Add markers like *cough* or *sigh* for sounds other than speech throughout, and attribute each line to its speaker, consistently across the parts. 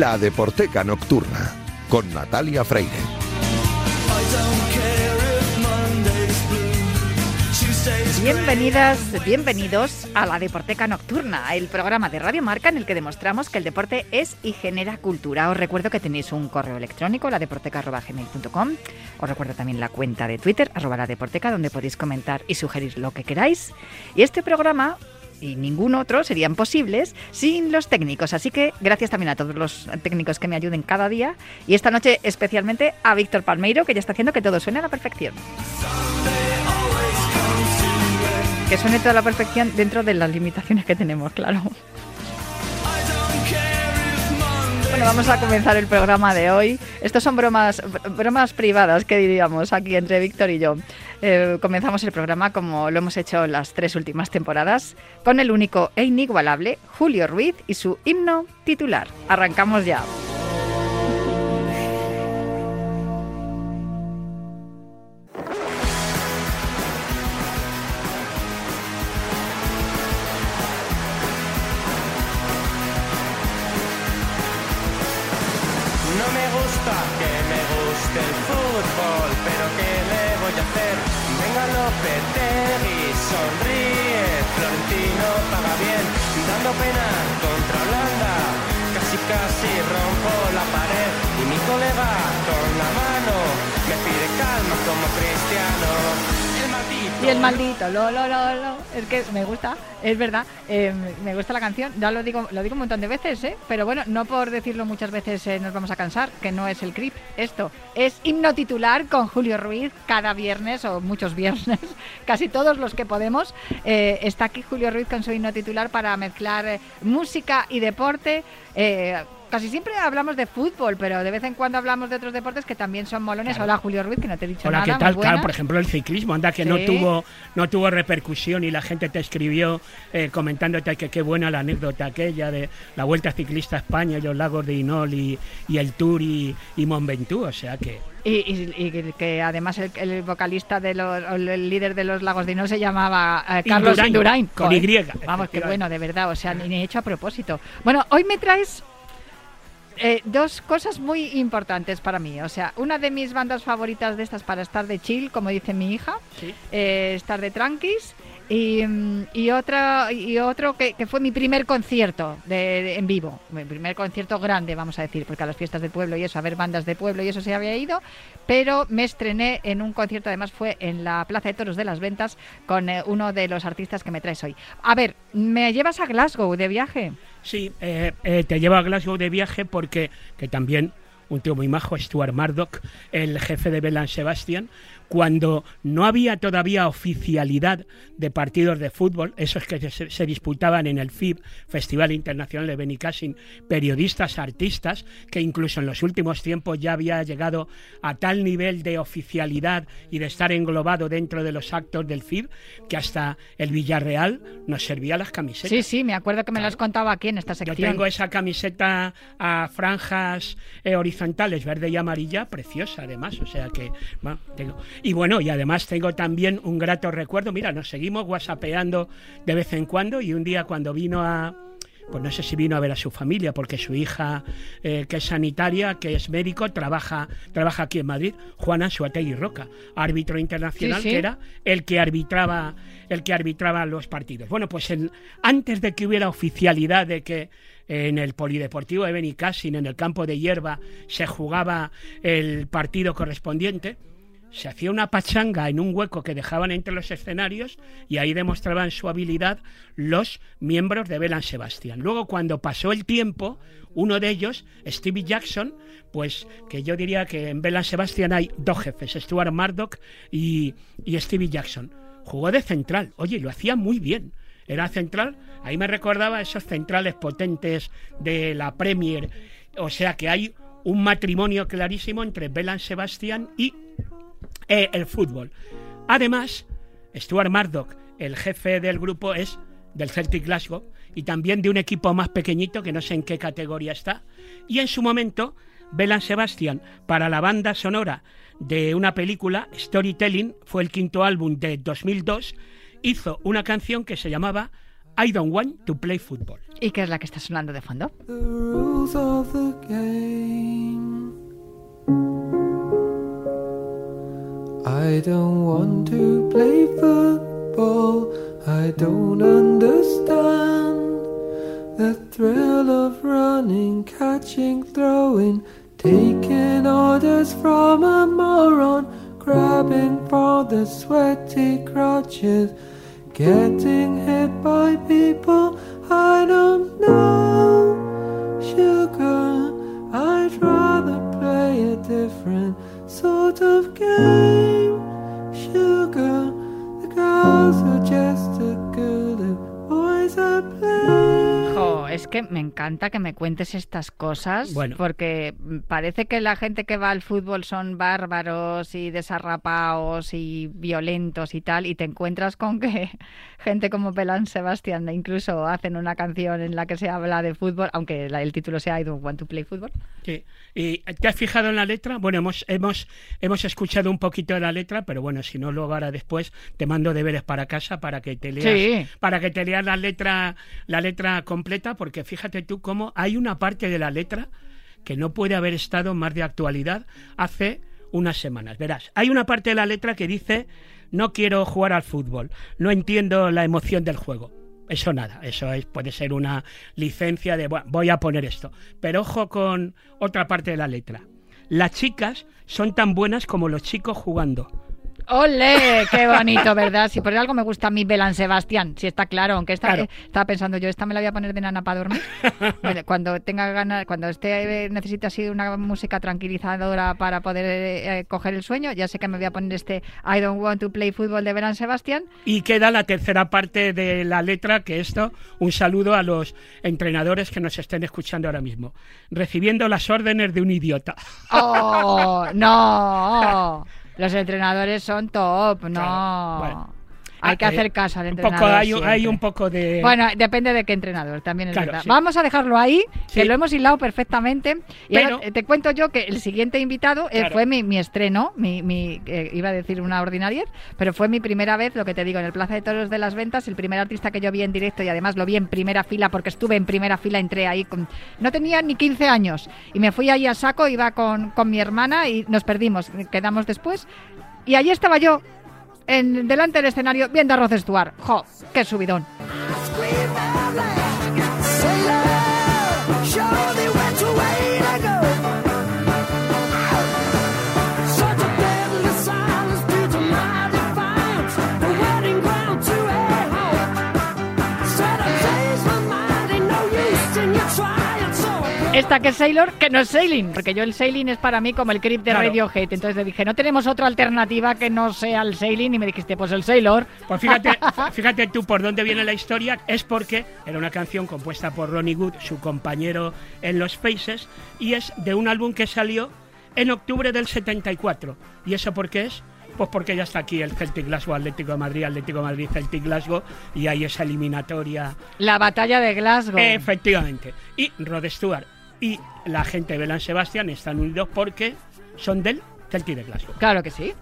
Speaker 1: La Deporteca Nocturna con Natalia Freire.
Speaker 2: Bienvenidas, bienvenidos a la Deporteca Nocturna, el programa de Radio Marca en el que demostramos que el deporte es y genera cultura. Os recuerdo que tenéis un correo electrónico, ladeporteca.gmail.com. Os recuerdo también la cuenta de Twitter, arroba la deporteca, donde podéis comentar y sugerir lo que queráis. Y este programa y ningún otro serían posibles sin los técnicos. Así que gracias también a todos los técnicos que me ayuden cada día y esta noche especialmente a Víctor Palmeiro que ya está haciendo que todo suene a la perfección. Que suene toda la perfección dentro de las limitaciones que tenemos, claro. Bueno, vamos a comenzar el programa de hoy. Estos son bromas, bromas privadas, que diríamos, aquí entre Víctor y yo. Eh, comenzamos el programa como lo hemos hecho las tres últimas temporadas, con el único e inigualable Julio Ruiz y su himno titular. Arrancamos ya.
Speaker 3: Lopetegui, sonríe, Florentino paga bien, dando pena contra Holanda, casi casi rompo la pared y mi colega con la mano me pide calma como cristiano.
Speaker 2: Y el maldito, lo, lo, lo, lo. Es que me gusta, es verdad, eh, me gusta la canción, ya lo digo, lo digo un montón de veces, ¿eh? pero bueno, no por decirlo muchas veces eh, nos vamos a cansar, que no es el clip, esto es himno titular con Julio Ruiz cada viernes o muchos viernes, *laughs* casi todos los que podemos. Eh, está aquí Julio Ruiz con su himno titular para mezclar eh, música y deporte. Casi siempre hablamos de fútbol, pero de vez en cuando hablamos de otros deportes que también son molones. Hola Julio Ruiz, que no te he dicho
Speaker 4: Hola,
Speaker 2: nada.
Speaker 4: ¿qué
Speaker 2: muy
Speaker 4: tal? Claro, por ejemplo, el ciclismo, anda que no tuvo no tuvo repercusión y la gente te escribió eh, comentándote que qué buena la anécdota aquella de la Vuelta Ciclista a España y los lagos de Inol y, y el Tour y, y Mont Ventoux, o sea que...
Speaker 2: Y, y- y que- que además el, el vocalista de los, o el líder de los Lagos de Inol se llamaba eh, Carlos
Speaker 4: Indurain,
Speaker 2: Indurain.
Speaker 4: con. Y,
Speaker 2: Vamos, qué
Speaker 4: efectivamente.
Speaker 2: bueno, de verdad. O sea, ni, ni hecho a propósito. Bueno, hoy me traes eh, dos cosas muy importantes para mí. O sea, una de mis bandas favoritas de estas para estar de chill, como dice mi hija,
Speaker 4: Sí.
Speaker 2: eh, estar de tranquis. Y, y otra y otro que, fue mi primer concierto de, de- en vivo, mi primer concierto grande, vamos a decir, porque a las fiestas del pueblo y eso, a ver bandas de pueblo y eso se había ido, pero me estrené en un concierto, además fue en la Plaza de Toros de las Ventas con eh, uno de los artistas que me traes hoy. A ver, ¿me llevas a Glasgow de viaje?
Speaker 4: Sí, eh, eh, te llevo a Glasgow de viaje porque que también un tío muy majo, Stuart Murdoch, el jefe de Belan Sebastian, cuando no había todavía oficialidad de partidos de fútbol, esos que se, se disputaban en el FIB, Festival Internacional de Benicassin, periodistas, artistas, que incluso en los últimos tiempos ya había llegado a tal nivel de oficialidad y de estar englobado dentro de los actos del FIB, que hasta el Villarreal nos servía las camisetas.
Speaker 2: Sí, sí, me acuerdo que me
Speaker 4: Claro.
Speaker 2: contado aquí en esta
Speaker 4: Yo
Speaker 2: sección.
Speaker 4: tengo esa camiseta a franjas eh, horizontales, verde y amarilla, preciosa además, o sea que bueno, tengo. Y bueno, y además tengo también un grato recuerdo, mira, nos seguimos whatsappeando de vez en cuando y un día cuando vino a pues no sé si vino a ver a su familia, porque su hija, eh, que es sanitaria, que es médico, trabaja, trabaja aquí en Madrid, Juana Suategui Roca, árbitro internacional,
Speaker 2: Sí, sí.
Speaker 4: que era el que arbitraba, el que arbitraba los partidos. Bueno, pues en- antes de que hubiera oficialidad de que en el polideportivo de Benicassin, en el campo de hierba, se jugaba el partido correspondiente, se hacía una pachanga en un hueco que dejaban entre los escenarios y ahí demostraban su habilidad los miembros de Belan Sebastian. Luego, cuando pasó el tiempo, uno de ellos, Stevie Jackson, pues que yo diría que en Belan Sebastian hay dos jefes, Stuart Murdoch y, y Stevie Jackson. Jugó de central, oye, lo hacía muy bien. Era central, ahí me recordaba esos centrales potentes de la Premier. O sea que hay un matrimonio clarísimo entre Belan Sebastian y eh, el fútbol. Además, Stuart Murdoch, el jefe del grupo, es del Celtic Glasgow y también de un equipo más pequeñito que no sé en qué categoría está. Y en su momento, Belan Sebastian, para la banda sonora de una película, Storytelling, fue el quinto álbum de 2002, hizo una canción que se llamaba I don't want to play football.
Speaker 2: ¿Y qué es la que está sonando de fondo?
Speaker 5: the rules of the game. I don't want to play football. I don't understand the thrill of running, catching, throwing, taking orders from a moron, grabbing for the sweaty crotches, getting hit by people I don't know. Sugar, I'd rather play a different sort of game. Sugar, the girls are just as
Speaker 2: es que me encanta que me cuentes estas cosas,
Speaker 4: Bueno.
Speaker 2: porque parece que la gente que va al fútbol son bárbaros y desarrapados y violentos y tal, y te encuentras con que *laughs* gente como Pelán Sebastián incluso hacen una canción en la que se habla de fútbol, aunque el título sea I don't want to play football.
Speaker 4: Sí. ¿Y te has fijado en la letra? Bueno, hemos, hemos, hemos escuchado un poquito de la letra, pero bueno, si no, luego ahora después te mando deberes para casa para que te leas,
Speaker 2: Sí.
Speaker 4: para que te leas la letra, la letra completa, porque fíjate tú cómo hay una parte de la letra que no puede haber estado más de actualidad hace unas semanas. Verás, hay una parte de la letra que dice no quiero jugar al fútbol, no entiendo la emoción del juego. Eso nada, eso es, puede ser una licencia de "Bueno, voy a poner esto. Pero ojo con otra parte de la letra. Las chicas son tan buenas como los chicos jugando.
Speaker 2: ¡Ole! ¡Qué bonito, verdad! Si por algo me gusta a mí Belán Sebastián, si está claro, aunque esta,
Speaker 4: Claro.
Speaker 2: eh, estaba pensando yo, esta me la voy a poner de nana para dormir. Cuando tenga ganas, cuando esté, eh, necesite así una música tranquilizadora para poder eh, eh, coger el sueño, ya sé que me voy a poner este I don't want to play football de Belán Sebastián.
Speaker 4: Y queda la tercera parte de la letra, que esto, un saludo a los entrenadores que nos estén escuchando ahora mismo. Recibiendo las órdenes de un idiota.
Speaker 2: ¡Oh! ¡No! Los entrenadores son top, no. Hay que
Speaker 4: Ah,
Speaker 2: hacer
Speaker 4: eh,
Speaker 2: caso al
Speaker 4: un
Speaker 2: entrenador.
Speaker 4: poco, hay, un- hay un poco de...
Speaker 2: Bueno, depende de qué entrenador, también es
Speaker 4: Claro,
Speaker 2: verdad.
Speaker 4: sí.
Speaker 2: Vamos a dejarlo ahí, que
Speaker 4: Sí.
Speaker 2: lo hemos hilado perfectamente. Y
Speaker 4: Pero-
Speaker 2: ahora te cuento yo que el siguiente invitado eh,
Speaker 4: Claro.
Speaker 2: fue mi, mi estreno, mi, mi, eh, iba a decir una ordinariez, pero fue mi primera vez, lo que te digo, en el Plaza de Toros de las Ventas, el primer artista que yo vi en directo y además lo vi en primera fila porque estuve en primera fila, entré ahí con... No tenía ni 15 años y me fui ahí a saco, iba con, con mi hermana y nos perdimos, quedamos después. Y allí estaba yo, en, delante del escenario, viendo a Rod Stewart. ¡Jo! ¡Qué subidón! Esta que es Sailor, que no es Sailing, porque yo el Sailing es para mí como el creep de
Speaker 4: Claro.
Speaker 2: Radiohead. Entonces le dije, no tenemos otra alternativa que no sea el Sailing. Y me dijiste, pues el Sailor.
Speaker 4: Pues fíjate, *laughs* fíjate tú por dónde viene la historia. Es porque era una canción compuesta por Ronnie Wood, su compañero en los Faces, y es de un álbum que salió en octubre del 74. ¿Y eso por qué es? Pues porque ya está aquí el Celtic Glasgow, Atlético de Madrid, Atlético de Madrid, Celtic Glasgow, y hay esa eliminatoria
Speaker 2: La batalla de Glasgow.
Speaker 4: Efectivamente. Y Rod Stewart y la gente de Belán Sebastián están unidos porque son del Celtic de Glasgow.
Speaker 2: Claro que sí.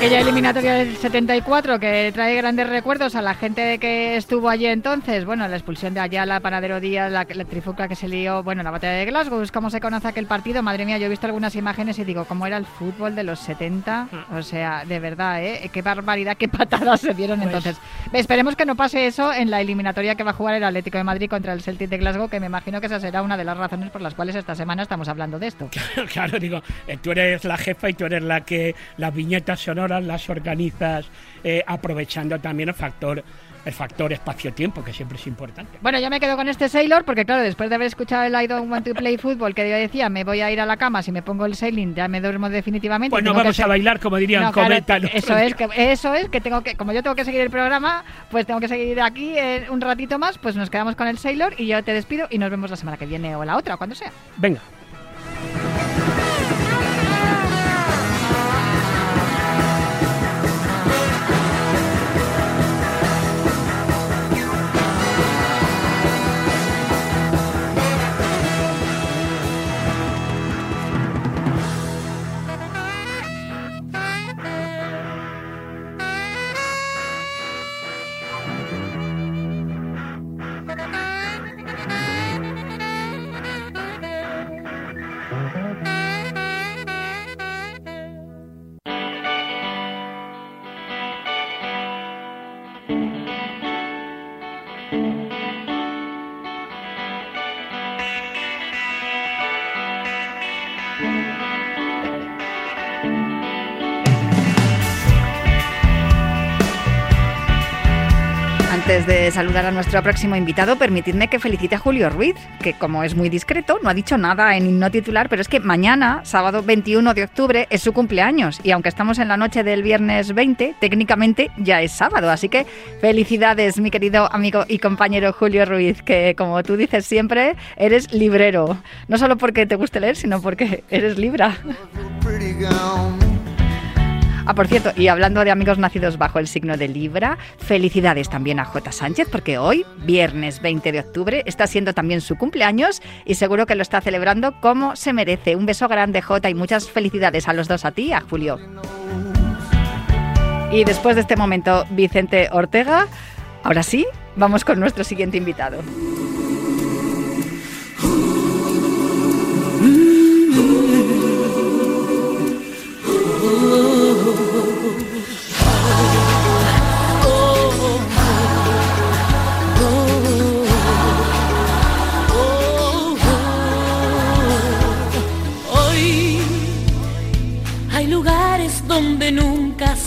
Speaker 2: Aquella eliminatoria del 74 que trae grandes recuerdos a la gente que estuvo allí entonces. Bueno, la expulsión de Ayala, Panadero Díaz, la, la trifuca que se lió. Bueno, la batalla de Glasgow, es como se conoce aquel partido. Madre mía, yo he visto algunas imágenes y digo, ¿cómo era el fútbol de los 70? O sea, de verdad, ¿eh? Qué barbaridad, qué patadas se dieron
Speaker 4: Pues-
Speaker 2: entonces. Esperemos que no pase eso en la eliminatoria que va a jugar el Atlético de Madrid contra el Celtic de Glasgow, que me imagino que esa será una de las razones por las cuales esta semana estamos hablando de esto. *laughs*
Speaker 4: Claro, digo, eh, tú eres la jefa y tú eres la que las viñetas sonoras las organizas eh, aprovechando también el factor el factor espacio-tiempo, que siempre es importante.
Speaker 2: Bueno, yo me quedo con este Sailor porque, claro, después de haber escuchado el I don't want to play football, que yo decía, me voy a ir a la cama, si me pongo el sailing ya me duermo definitivamente.
Speaker 4: Pues no
Speaker 2: que
Speaker 4: vamos a bailar, como dirían
Speaker 2: No,
Speaker 4: Cometa.
Speaker 2: eso es que eso es que tengo que como yo tengo que seguir el programa pues tengo que seguir aquí eh, un ratito más pues nos quedamos con el Sailor y yo te despido y nos vemos la semana que viene o la otra o cuando sea
Speaker 4: Venga.
Speaker 2: Antes de saludar a nuestro próximo invitado, permitidme que felicite a Julio Ruiz, que como es muy discreto, no ha dicho nada en no titular, pero es que mañana, sábado 21 de octubre, es su cumpleaños. Y aunque estamos en la noche del viernes 20, técnicamente ya es sábado. Así que felicidades, mi querido amigo y compañero Julio Ruiz, que como tú dices siempre, eres librero. No solo porque te guste leer, sino porque eres libra. Ah, por cierto, y hablando de amigos nacidos bajo el signo de Libra, felicidades también a J. Sánchez, porque hoy, viernes 20 de octubre, está siendo también su cumpleaños y seguro que lo está celebrando como se merece. Un beso grande, J, y muchas felicidades a los dos, a ti a Julio. Y después de este momento, Vicente Ortega, ahora sí, vamos con nuestro siguiente invitado.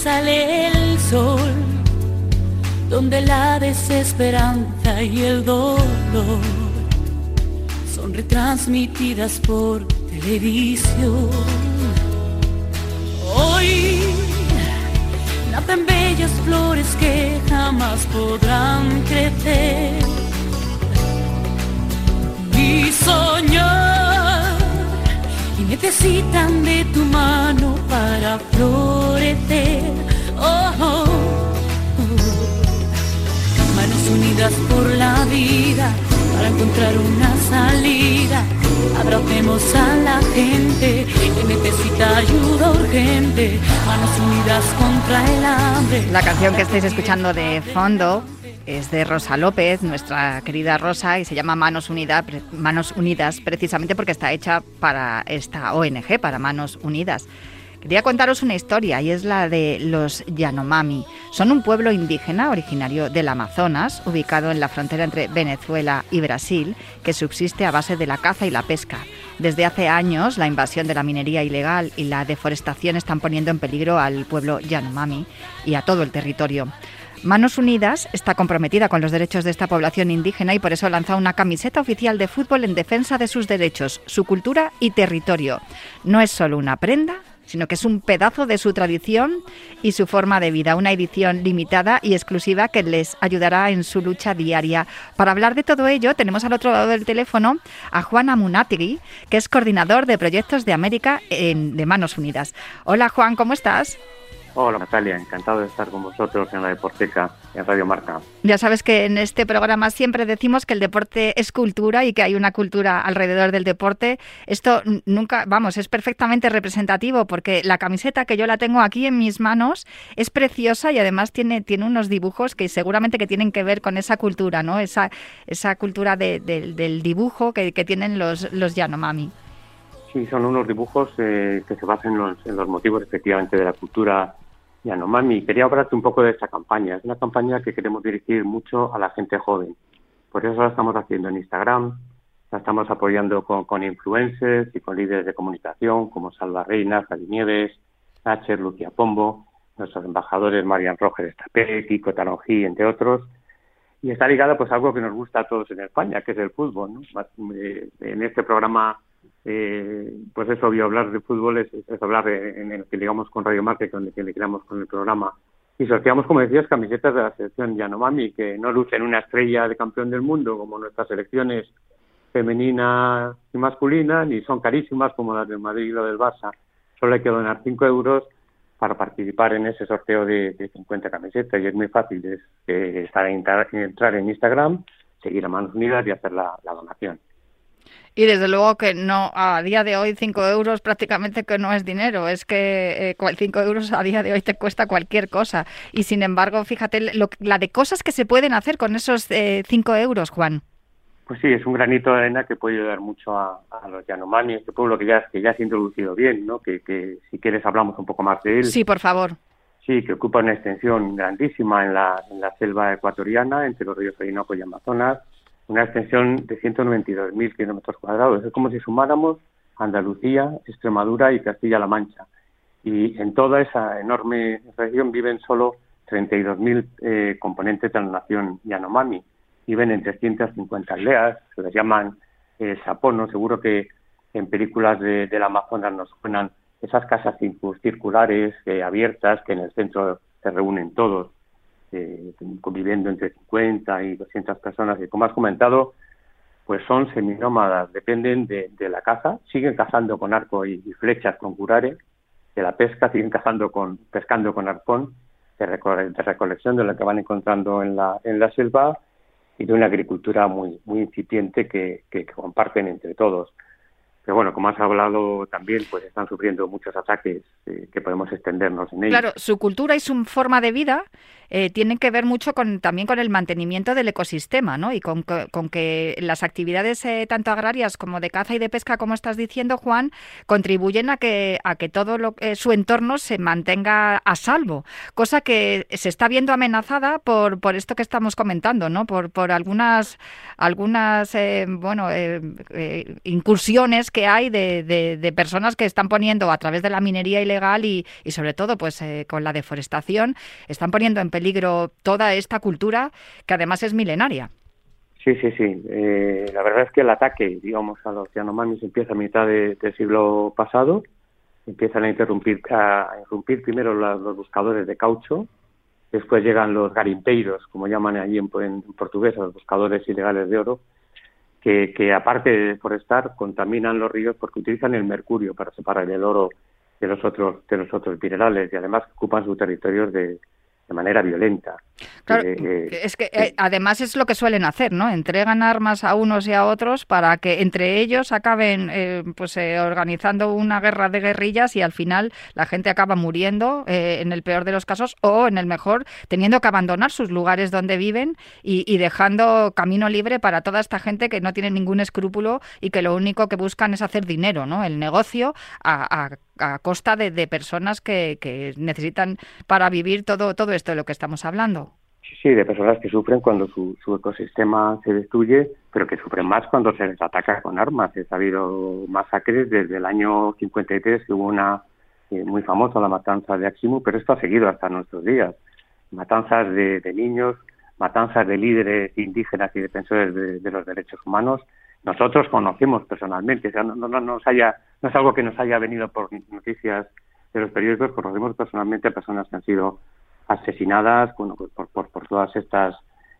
Speaker 6: Sale el sol, donde la desesperanza y el dolor son retransmitidas por televisión. Hoy nacen bellas flores que jamás podrán crecer y soñar y necesitan de tu mano para florecer. Oh, oh, oh. Manos unidas por la vida para encontrar una salida. Abracemos a la gente que necesita ayuda urgente. Manos unidas contra el hambre.
Speaker 2: La canción que estáis escuchando de fondo es de Rosa López, nuestra querida Rosa, y se llama Manos, Unida- Manos Unidas, precisamente porque está hecha para esta ONG, para Manos Unidas. Quería contaros una historia y es la de los Yanomami. Son un pueblo indígena originario del Amazonas, ubicado en la frontera entre Venezuela y Brasil, que subsiste a base de la caza y la pesca. Desde hace años, la invasión de la minería ilegal y la deforestación están poniendo en peligro al pueblo Yanomami y a todo el territorio. Manos Unidas está comprometida con los derechos de esta población indígena y por eso lanza una camiseta oficial de fútbol en defensa de sus derechos, su cultura y territorio. No es solo una prenda, sino que es un pedazo de su tradición y su forma de vida, una edición limitada y exclusiva que les ayudará en su lucha diaria. Para hablar de todo ello, tenemos al otro lado del teléfono a Juan Amunategui, que es coordinador de proyectos de América en, de Manos Unidas. Hola Juan, ¿cómo estás?
Speaker 7: Hola Natalia, encantado de estar con vosotros en la Deporteca en Radio Marca.
Speaker 2: Ya sabes que en este programa siempre decimos que el deporte es cultura y que hay una cultura alrededor del deporte. Esto nunca, vamos, es perfectamente representativo porque la camiseta que yo la tengo aquí en mis manos es preciosa y además tiene, tiene unos dibujos que seguramente que tienen que ver con esa cultura, ¿no? Esa, esa cultura de- del- del dibujo que, que tienen los, los Yanomami.
Speaker 7: Sí, son unos dibujos eh, que se basan en los, en los motivos efectivamente de la cultura Yanomami. Quería hablarte un poco de esta campaña. Es una campaña que queremos dirigir mucho a la gente joven. Por eso la estamos haciendo en Instagram, la estamos apoyando con, influencers y con líderes de comunicación como Salva Reina, Javi Nieves, Nacher, Pombo, nuestros embajadores Marian Roger Estapé, Kiko Taronjí, entre otros. y está ligada pues a algo que nos gusta a todos en España, que es el fútbol. ¿no? Eh, En este programa, eh, pues es obvio hablar de fútbol, es, hablar en el que ligamos con Radio Market, con el que ligamos con el programa. Y sorteamos, como decías, camisetas de la selección Yanomami, que no lucen una estrella de campeón del mundo como nuestras selecciones femenina y masculina, ni son carísimas como las del Madrid y la del Barça. Solo hay que donar 5 euros para participar en ese sorteo de, de 50 camisetas y es muy fácil, es eh, estar en, entrar en Instagram, seguir a Manos Unidas y hacer la donación.
Speaker 2: Y desde luego que no, a día de hoy 5 euros prácticamente que no es dinero, es que 5 euros a día de hoy te cuesta cualquier cosa. Y sin embargo, fíjate lo, la de cosas que se pueden hacer con esos 5 euros, Juan.
Speaker 7: Pues sí, es un granito de arena que puede ayudar mucho a, a los Yanomami, este pueblo que ya, que ya se ha introducido bien, ¿no? Que, que si quieres hablamos un poco más de él.
Speaker 2: Sí, por favor.
Speaker 7: Sí, que ocupa una extensión grandísima en la, en la selva ecuatoriana, entre los ríos Orinoco y Amazonas, una extensión de 192.000 kilómetros cuadrados. Es como si sumáramos Andalucía, Extremadura y Castilla-La Mancha. Y en toda esa enorme región viven solo 32.000 eh, componentes de la nación Yanomami. Viven en 350 aldeas, se les llaman eh, saponos. Seguro que en películas de, del Amazonas nos suenan esas casas circu- circulares eh, abiertas que en el centro se reúnen todos, eh, conviviendo entre 50 y 200 personas. Y como has comentado, pues son seminómadas, dependen de, la caza, siguen cazando con arco y, flechas con curare, de la pesca, siguen cazando con, pescando con arpón, de, reco- de recolección de lo que van encontrando en la, en la selva y de una agricultura muy, muy incipiente que, que- que comparten entre todos. Pero bueno, como has hablado también, pues están sufriendo muchos ataques eh, que podemos extendernos en ellos.
Speaker 2: Claro, su cultura y su forma de vida eh, tienen que ver mucho con también con el mantenimiento del ecosistema, ¿no? Y con, que- las actividades eh, tanto agrarias como de caza y de pesca, como estás diciendo, Juan, contribuyen a que todo lo, eh, su entorno se mantenga a salvo, cosa que se está viendo amenazada por, esto que estamos comentando, ¿no? Por, algunas algunas eh, incursiones que hay de, personas que están poniendo a través de la minería ilegal y, y sobre todo pues con la deforestación están poniendo en peligro toda esta cultura que además es milenaria.
Speaker 7: Sí, sí, sí. Eh, la verdad es que el ataque, digamos, a los Yanomamis empieza a mitad de- del siglo pasado. Empiezan a interrumpir, a, a irrumpir primero los buscadores de caucho, después llegan los garimpeiros, como llaman allí en, en portugués, los buscadores ilegales de oro, que, aparte de deforestar, contaminan los ríos porque utilizan el mercurio para separar el oro de los otros de los otros minerales y además ocupan sus territorios de, de manera violenta.
Speaker 2: Claro,
Speaker 7: Eh, eh,
Speaker 2: es que eh, además es lo que suelen hacer, ¿no? Entregan armas a unos y a otros para que entre ellos acaben eh, pues eh, organizando una guerra de guerrillas y al final la gente acaba muriendo en el peor de los casos o en el mejor teniendo que abandonar sus lugares donde viven y, y dejando camino libre para toda esta gente que no tiene ningún escrúpulo y que lo único que buscan es hacer dinero, ¿no? El negocio a, a- a costa de, de personas que, que necesitan para vivir todo, todo esto de lo que estamos hablando.
Speaker 7: Sí, de personas que sufren cuando su, su ecosistema se destruye, pero que sufren más cuando se les ataca con armas. Ha habido masacres desde el año 53, que hubo una eh, muy famosa, la matanza de Aximu, pero esto ha seguido hasta nuestros días. Matanzas de, de niños, matanzas de líderes indígenas y defensores de, de los derechos humanos. Nosotros conocemos personalmente, o sea, no, no, no nos haya, no es algo que nos haya venido por noticias de los periódicos, conocemos personalmente a personas que han sido asesinadas bueno, pues por, por, por todas estas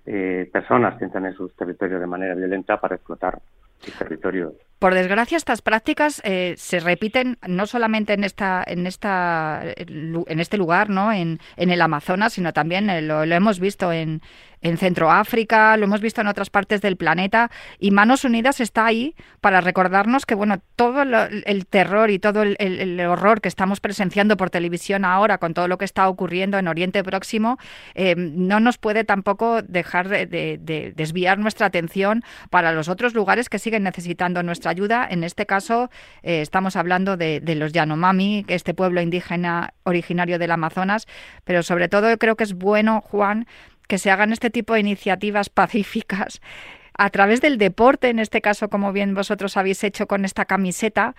Speaker 7: eh, personas que entran en sus territorios de manera violenta para explotar sus territorios.
Speaker 2: Por desgracia, estas prácticas eh, se repiten no solamente en esta, en esta, en este lugar, ¿no? En, en el Amazonas, sino también eh, lo hemos visto en, en Centroáfrica, lo hemos visto en otras partes del planeta. Y Manos Unidas está ahí para recordarnos que, bueno, todo lo- el terror y todo el, horror que estamos presenciando por televisión ahora con todo lo que está ocurriendo en Oriente Próximo, eh, no nos puede tampoco dejar de, de- de desviar nuestra atención para los otros lugares que siguen necesitando nuestra ayuda. En este caso, eh, estamos hablando de, de los Yanomami, este pueblo indígena originario del Amazonas, pero sobre todo creo que es bueno, Juan, que se hagan este tipo de iniciativas pacíficas a través del deporte, en este caso, como bien vosotros habéis hecho con esta camiseta,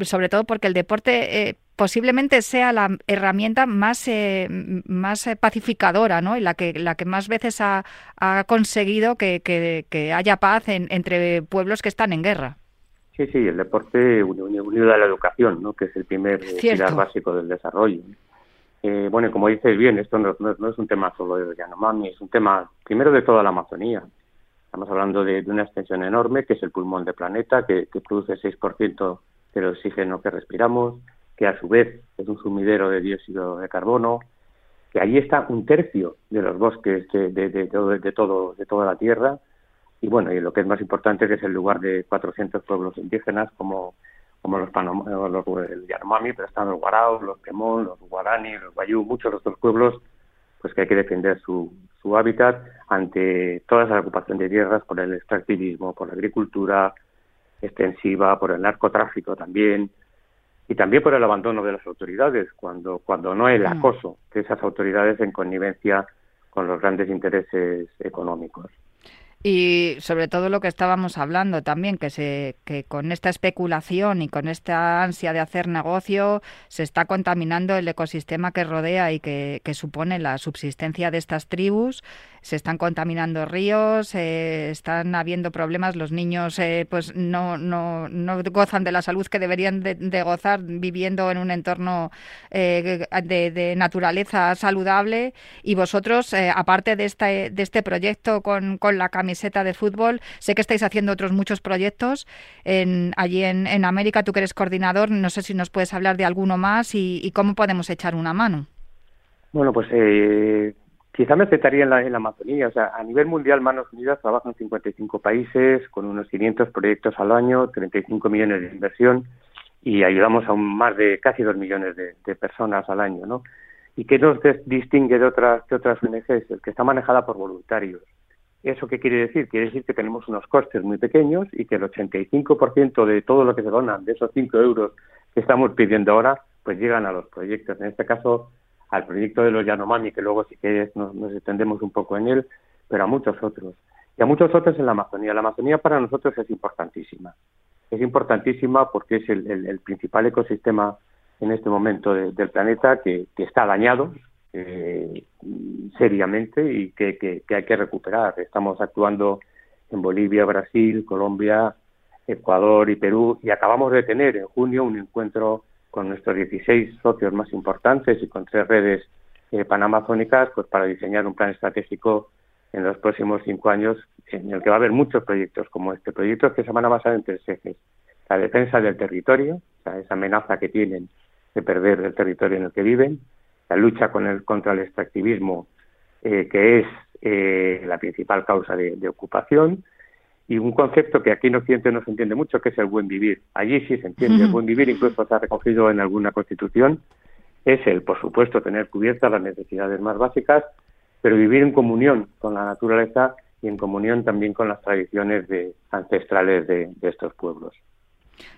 Speaker 2: sobre todo porque el deporte eh, posiblemente sea la herramienta más, eh, más eh, pacificadora, ¿no? Y la que, la que más veces ha, ha conseguido que, que- que haya paz en- entre pueblos que están en guerra.
Speaker 7: Sí, sí, el deporte uni- uni- unido a la educación, ¿no? que es el primer eh, pilar básico del desarrollo. Eh, bueno, como dices bien, esto no, es un tema solo de Yanomami, es un tema primero de toda la Amazonía. Estamos hablando de, una extensión enorme, que es el pulmón del planeta, que, produce el 6% del oxígeno que respiramos, que a su vez es un sumidero de dióxido de carbono, que allí está un tercio de los bosques de, de, de, todo, de toda la Tierra, y bueno, y lo que es más importante que es el lugar de 400 pueblos indígenas como, como los, Panom eh, los el Yanomami, pero están los Guaraos, los Quemón, los Guarani, los Bayú, muchos otros pueblos pues que hay que defender su, su hábitat ante toda esa ocupación de tierras por el extractivismo, por la agricultura extensiva, por el narcotráfico también, y también por el abandono de las autoridades, cuando, cuando no el
Speaker 2: Mm.
Speaker 7: acoso de esas autoridades en connivencia con los grandes intereses económicos.
Speaker 2: Y sobre todo lo que estábamos hablando también, que, se, que con esta especulación y con esta ansia de hacer negocio se está contaminando el ecosistema que rodea y que, que supone la subsistencia de estas tribus. Se están contaminando ríos, eh, están habiendo problemas, los niños eh, pues no, no, no gozan de la salud que deberían de, gozar viviendo en un entorno eh, de, naturaleza saludable. Y vosotros, eh, aparte de, esta, de este proyecto con, con la camiseta de fútbol, sé que estáis haciendo otros muchos proyectos en, allí en, América. Tú que eres coordinador, no sé si nos puedes hablar de alguno más y, cómo podemos echar una mano.
Speaker 7: Bueno, pues eh, quizá me centraría en la, Amazonía. O sea, a nivel mundial, Manos Unidas trabaja en 55 países con unos 500 proyectos al año, 35 millones de inversión y ayudamos a un, más de casi 2 millones de, de personas al año, ¿no? ¿Y qué nos distingue de otras, de otras ONGs? El que está manejada por voluntarios. ¿Eso qué quiere decir? Quiere decir que tenemos unos costes muy pequeños y que el 85% de todo lo que se donan, de esos 5 euros que estamos pidiendo ahora, pues llegan a los proyectos. En este caso, al proyecto de los Yanomami, que luego sí que nos, extendemos un poco en él, pero a muchos otros. Y a muchos otros en la Amazonía. La Amazonía para nosotros es importantísima. Es importantísima porque es el, principal ecosistema en este momento de- del planeta que está dañado eh, seriamente y que, que- hay que recuperar. Estamos actuando en Bolivia, Brasil, Colombia, Ecuador y Perú y acabamos de tener en junio un encuentro con nuestros 16 socios más importantes y con tres redes eh, panamazónicas pues para diseñar un plan estratégico en los próximos cinco años en el que va a haber muchos proyectos como este. Proyectos que se van a basar en tres ejes. La defensa del territorio, o sea, esa amenaza que tienen de perder el territorio en el que viven, la lucha con el, contra el extractivismo, eh, que es eh, la principal causa de, de ocupación, y un concepto que aquí en Occidente no se entiende mucho, que es el buen vivir. Allí sí se entiende el buen vivir, incluso se ha recogido en alguna constitución, es el, por supuesto, tener cubiertas las necesidades más básicas, pero vivir en comunión con la naturaleza y en comunión también con las tradiciones de, ancestrales de, de estos pueblos.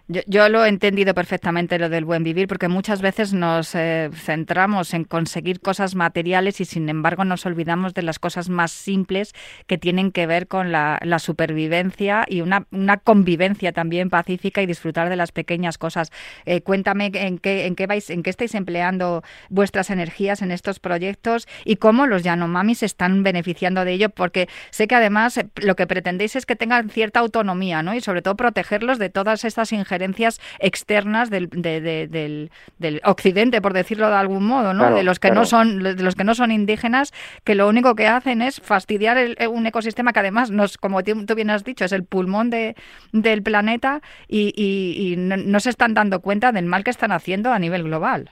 Speaker 2: Yo, lo he entendido perfectamente lo del buen vivir, porque muchas veces nos eh, centramos en conseguir cosas materiales y sin embargo nos olvidamos de las cosas más simples que tienen que ver con la, supervivencia y una, convivencia también pacífica y disfrutar de las pequeñas cosas. Eh, cuéntame en qué, en qué vais, en qué estáis empleando vuestras energías en estos proyectos y cómo los Yanomami se están beneficiando de ello, porque sé que además lo que pretendéis es que tengan cierta autonomía, ¿no? Y sobre todo protegerlos de todas estas injerencias externas del, de, de, del, del, occidente, por decirlo de algún modo, ¿no?
Speaker 7: Claro,
Speaker 2: de los que
Speaker 7: claro.
Speaker 2: no son, de los que no son indígenas, que lo único que hacen es fastidiar el, un ecosistema que además nos, como tú bien has dicho, es el pulmón de, del planeta y, y, y no, no se están dando cuenta del mal que están haciendo a nivel global.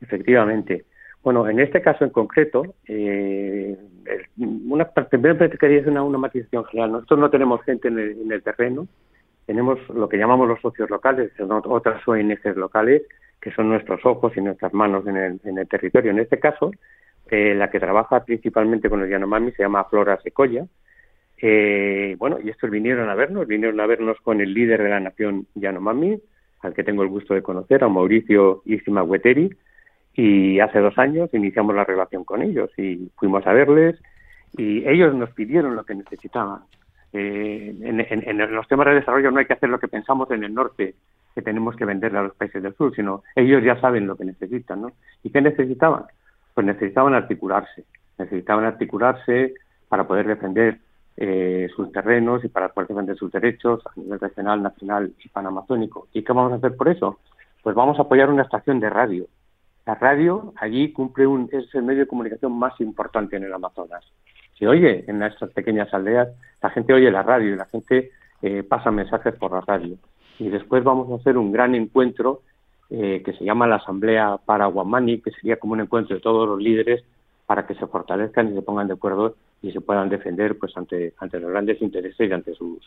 Speaker 7: Efectivamente. Bueno, en este caso en concreto, eh, una, primero quería hacer una, una matización general. Nosotros no tenemos gente en el, en el terreno, tenemos lo que llamamos los socios locales, son otras ONGs locales que son nuestros ojos y nuestras manos en el, en el territorio. En este caso, eh, la que trabaja principalmente con los Yanomami se llama Flora Secoya. Eh, bueno, y estos vinieron a vernos, vinieron a vernos con el líder de la nación Yanomami, al que tengo el gusto de conocer, a Mauricio Isimagueteri, y hace dos años iniciamos la relación con ellos y fuimos a verles y ellos nos pidieron lo que necesitaban. Eh, en, en, los temas de desarrollo no hay que hacer lo que pensamos en el norte, que tenemos que venderle a los países del sur, sino ellos ya saben lo que necesitan, ¿no? ¿Y qué necesitaban? Pues necesitaban articularse, necesitaban articularse para poder defender eh, sus terrenos y para poder defender sus derechos a nivel regional, nacional y panamazónico. ¿Y qué vamos a hacer por eso? Pues vamos a apoyar una estación de radio. La radio allí cumple un, es el medio de comunicación más importante en el Amazonas se oye en estas pequeñas aldeas, la gente oye la radio y la gente eh, pasa mensajes por la radio. Y después vamos a hacer un gran encuentro eh, que se llama la Asamblea Paraguamani, que sería como un encuentro de todos los líderes para que se fortalezcan y se pongan de acuerdo y se puedan defender pues ante, ante los grandes intereses y ante sus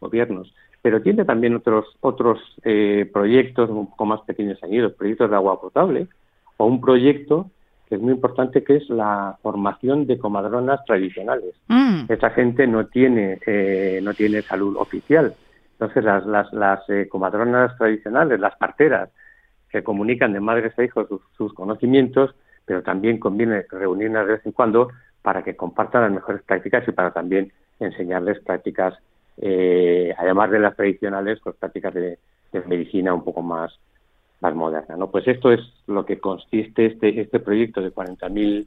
Speaker 7: gobiernos. Pero tiene también otros, otros eh, proyectos un poco más pequeños añadidos, proyectos de agua potable o un proyecto que es muy importante, que es la formación de comadronas tradicionales.
Speaker 2: Mm.
Speaker 7: Esta gente no tiene, eh, no tiene salud oficial. Entonces, las, las, las eh, comadronas tradicionales, las parteras, que comunican de madres a hijos sus, sus, conocimientos, pero también conviene reunirlas de vez en cuando para que compartan las mejores prácticas y para también enseñarles prácticas, eh, además de las tradicionales, pues prácticas de, de medicina un poco más, más moderna. ¿no? Pues esto es lo que consiste este, este proyecto de 40.000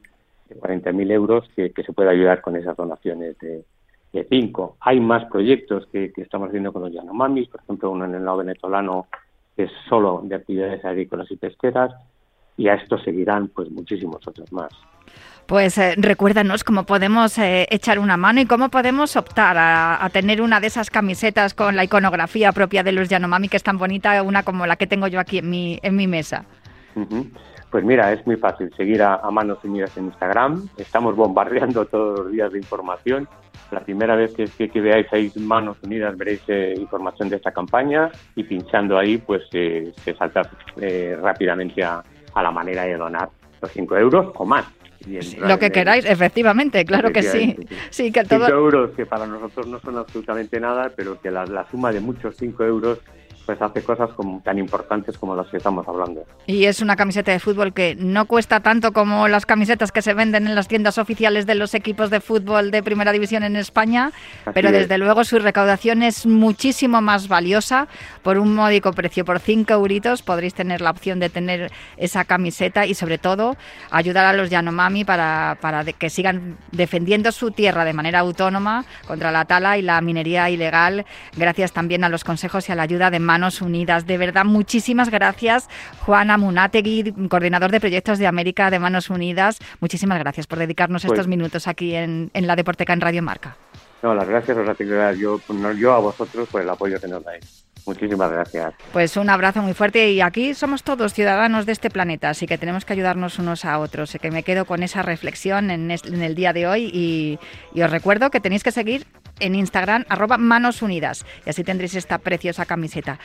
Speaker 7: de 40.000 euros que, se puede ayudar con esas donaciones de, de cinco. Hay más proyectos que, que estamos haciendo con los Yanomamis, por ejemplo, uno en el lado venezolano que es solo de actividades agrícolas y pesqueras, y a esto seguirán pues muchísimos otros más.
Speaker 2: Pues eh, recuérdanos cómo podemos eh, echar una mano y cómo podemos optar a, a, tener una de esas camisetas con la iconografía propia de los Yanomami, que es tan bonita, una como la que tengo yo aquí en mi, en mi mesa.
Speaker 7: Uh -huh. Pues mira, es muy fácil seguir a, a, Manos Unidas en Instagram. Estamos bombardeando todos los días de información. La primera vez que, que, que veáis ahí Manos Unidas veréis eh, información de esta campaña y pinchando ahí pues eh, se salta eh, rápidamente a, a la manera de donar los 5 euros o más.
Speaker 2: Sí, lo que queráis, efectivamente, claro que sí. sí que
Speaker 7: todo... 5 euros que para nosotros no son absolutamente nada, pero que la, la suma de muchos 5 euros pues hace cosas como, tan importantes como las que estamos hablando.
Speaker 2: Y es una camiseta de fútbol que no cuesta tanto como las camisetas que se venden en las tiendas oficiales de los equipos de fútbol de primera división en España, Así pero es. desde luego su recaudación es muchísimo más valiosa por un módico precio, por 5 euritos podréis tener la opción de tener esa camiseta y sobre todo ayudar a los Yanomami para, para que sigan defendiendo su tierra de manera autónoma contra la tala y la minería ilegal, gracias también a los consejos y a la ayuda de Manos Unidas. De verdad, muchísimas gracias, Juana Munategui, coordinador de proyectos de América de Manos Unidas. Muchísimas gracias por dedicarnos pues, estos minutos aquí en, en, la Deporteca en Radio Marca.
Speaker 7: No, las gracias os las tengo yo, yo a vosotros por el apoyo que nos dais. Muchísimas gracias.
Speaker 2: Pues un abrazo muy fuerte y aquí somos todos ciudadanos de este planeta, así que tenemos que ayudarnos unos a otros. Así que me quedo con esa reflexión en, en el día de hoy y, y os recuerdo que tenéis que seguir en Instagram, arroba manos unidas. Y así tendréis esta preciosa camiseta.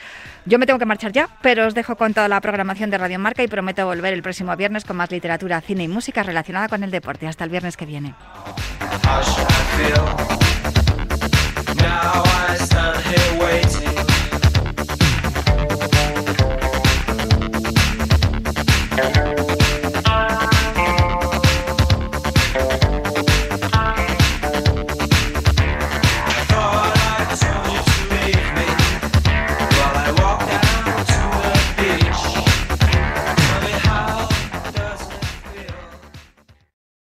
Speaker 2: Yo me tengo que marchar ya, pero os dejo con toda la programación de Radio Marca y prometo volver el próximo viernes con más literatura, cine y música relacionada con el deporte. Hasta el viernes que viene.